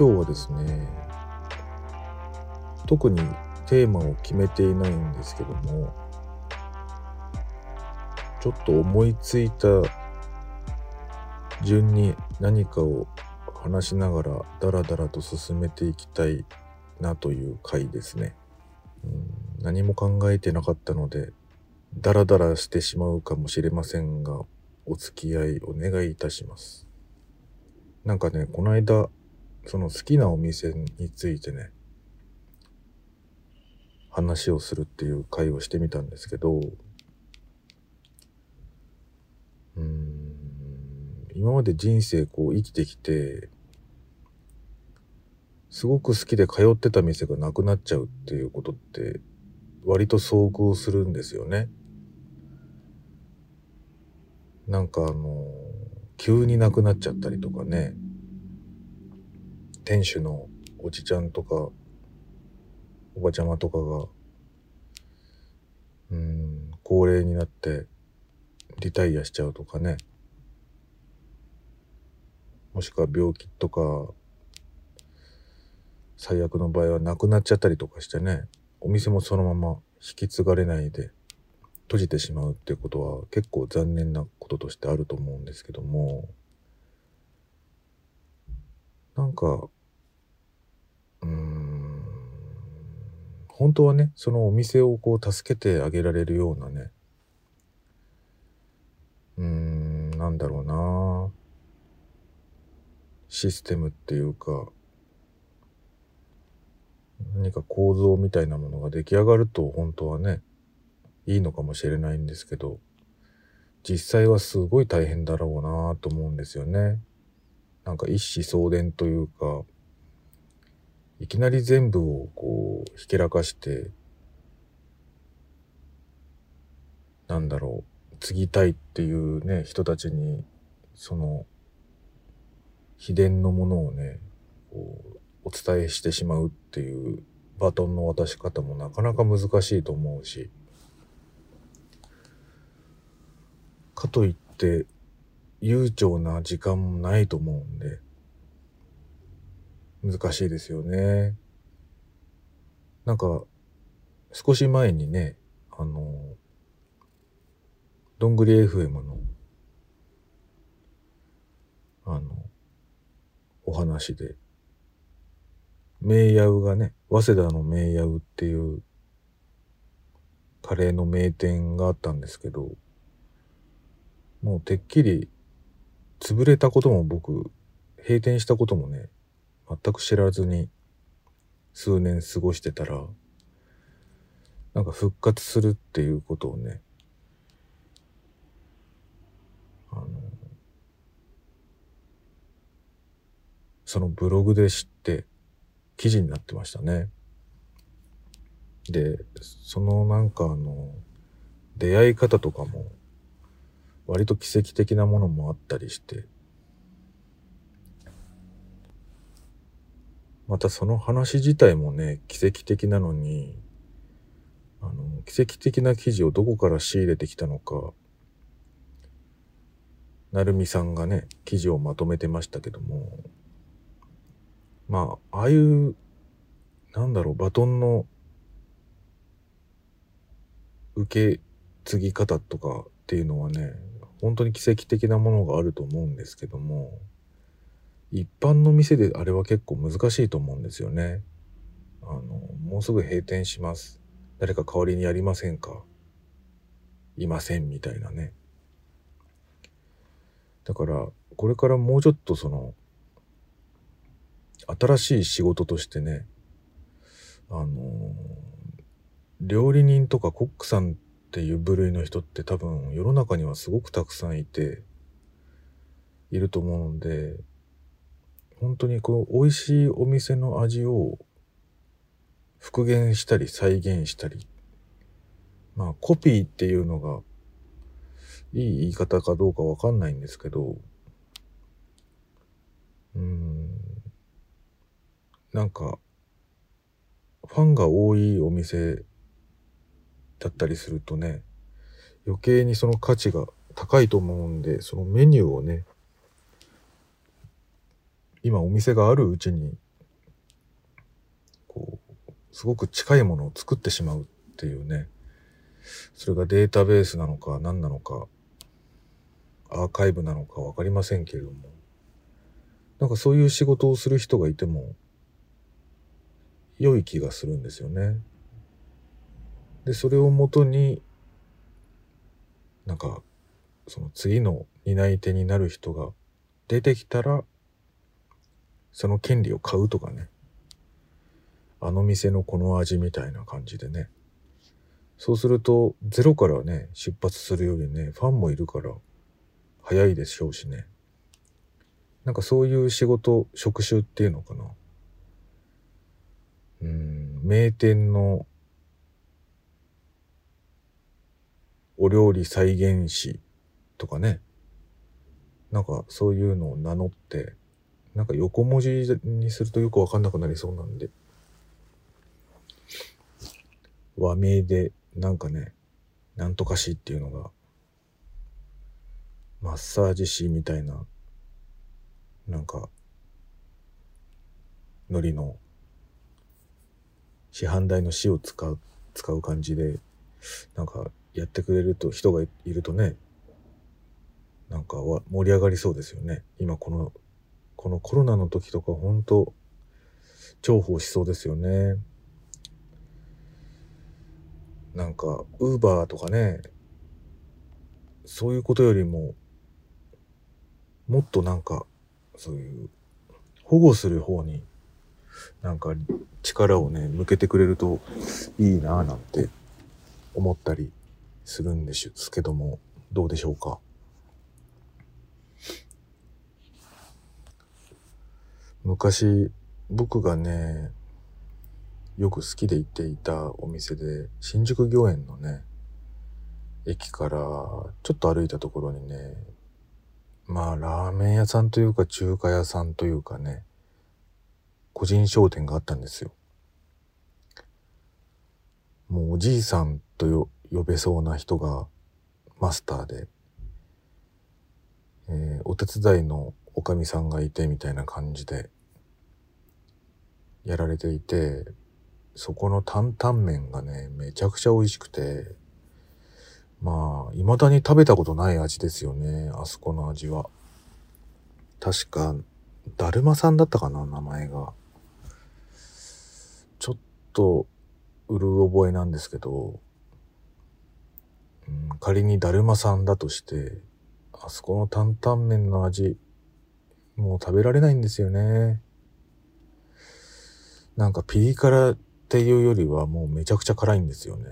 今日はですね特にテーマを決めていないんですけどもちょっと思いついた順に何かを話しながらダラダラと進めていきたいなという回ですね。うん何も考えてなかったのでダラダラしてしまうかもしれませんがお付き合いお願いいたします。なんかね、この間その好きなお店についてね話をするっていう会をしてみたんですけどうん今まで人生こう生きてきてすごく好きで通ってた店がなくなっちゃうっていうことって割と遭遇するんですよね。なんかあの急になくなっちゃったりとかね店主のおじちゃんとかおばちゃまとかがうん高齢になってリタイアしちゃうとかね。もしくは病気とか最悪の場合は亡くなっちゃったりとかしてねお店もそのまま引き継がれないで閉じてしまうっていうことは結構残念なこととしてあると思うんですけども。なんかうーん本当はねそのお店をこう助けてあげられるようなねうーんなんだろうなシステムっていうか何か構造みたいなものが出来上がると本当はねいいのかもしれないんですけど実際はすごい大変だろうなと思うんですよね。なんか一子相伝というかいきなり全部をこうひけらかしてなんだろう継ぎたいっていうね人たちにその秘伝のものをねこうお伝えしてしまうっていうバトンの渡し方もなかなか難しいと思うし。かといって悠長な時間もないと思うんで。難しいですよね。なんか少し前にねあのどんぐり FM のあのお話で名ヤウがね、早稲田の名ヤウっていうカレーの名店があったんですけど、もうてっきり潰れたことも僕、閉店したこともね、全く知らずに数年過ごしてたら、なんか復活するっていうことをね、あの、そのブログで知って、記事になってましたね。で、そのなんかあの、出会い方とかも、割と奇跡的なものもあったりして、またその話自体もね、奇跡的なのに、あの、奇跡的な記事をどこから仕入れてきたのか、なるみさんがね、記事をまとめてましたけども、まあ、ああいう、なんだろう、バトンの受け継ぎ方とかっていうのはね、本当に奇跡的なものがあると思うんですけども、一般の店であれは結構難しいと思うんですよね。あの、もうすぐ閉店します。誰か代わりにやりませんか？いませんみたいなね。だから、これからもうちょっとその、新しい仕事としてね、あの料理人とかコックさんっていう部類の人って多分世の中にはすごくたくさんいて、いると思うんで、本当にこう、美味しいお店の味を復元したり再現したり、まあコピーっていうのがいい言い方かどうかわかんないんですけど、うん、なんか、ファンが多いお店だったりするとね、余計にその価値が高いと思うんで、そのメニューをね、今お店があるうちにこうすごく近いものを作ってしまうっていうね、それがデータベースなのか何なのか、アーカイブなのかわかりませんけれども、なんかそういう仕事をする人がいても、良い気がするんですよね。で、それをもとに、なんか、その次の担い手になる人が出てきたら、その権利を買うとかね。あの店のこの味みたいな感じでね。そうすると、ゼロからね、出発するよりね、ファンもいるから、早いでしょうしね。なんかそういう仕事、職種っていうのかな。うん、名店のお料理再現士とかね。なんかそういうのを名乗って、なんか横文字にするとよくわかんなくなりそうなんで。和名で、なんかね、なんとかしっていうのが、マッサージ師みたいな、なんか、ノリの、市販代の死を使う、使う感じで、なんか、やってくれると、人がいるとね、なんかは盛り上がりそうですよね。今この、このコロナの時とか本当重宝しそうですよね。なんか、ウーバーとかね、そういうことよりも、もっとなんか、そういう、保護する方に、なんか力をね、向けてくれるといいなぁなんて思ったりするんですけども、どうでしょうか？昔、僕がね、よく好きで行っていたお店で、新宿御苑のね、駅からちょっと歩いたところにね、まあラーメン屋さんというか中華屋さんというかね、個人商店があったんですよ。もうおじいさんと呼べそうな人がマスターで、えー、お手伝いのおかみさんがいてみたいな感じでやられていて、そこの担々麺がね、めちゃくちゃ美味しくて、まあ、未だに食べたことない味ですよね、あそこの味は。確か、だるまさんだったかな、名前が。ちょっと、うる覚えなんですけど、うん、仮にだるまさんだとして、あそこの担々麺の味、もう食べられないんですよね。なんかピリ辛っていうよりはもうめちゃくちゃ辛いんですよね。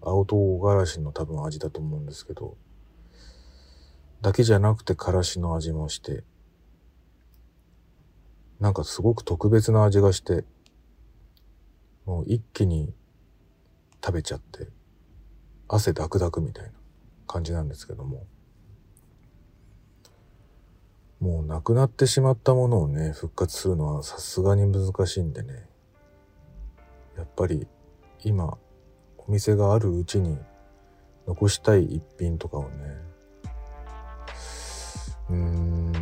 青唐辛子の多分味だと思うんですけど、だけじゃなくて辛子の味もして、なんかすごく特別な味がして、もう一気に食べちゃって、汗ダクダクみたいな感じなんですけども、もうなくなってしまったものをね、復活するのはさすがに難しいんでね、やっぱり今お店があるうちに残したい一品とかをね。うーん。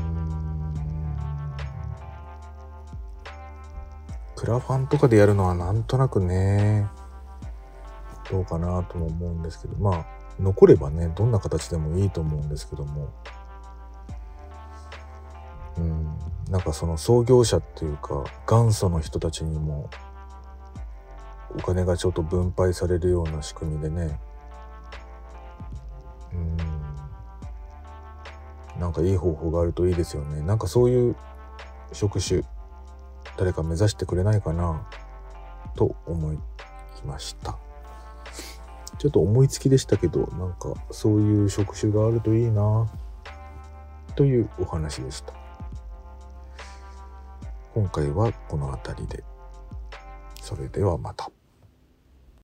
クラファンとかでやるのはなんとなくねどうかなとも思うんですけどまあ残ればねどんな形でもいいと思うんですけども。なんかその創業者っていうか元祖の人たちにもお金がちょっと分配されるような仕組みでね。うん。なんかいい方法があるといいですよね。なんかそういう職種誰か目指してくれないかなと思いました。ちょっと思いつきでしたけどなんかそういう職種があるといいなというお話でした。今回はこの辺りでそれではまた。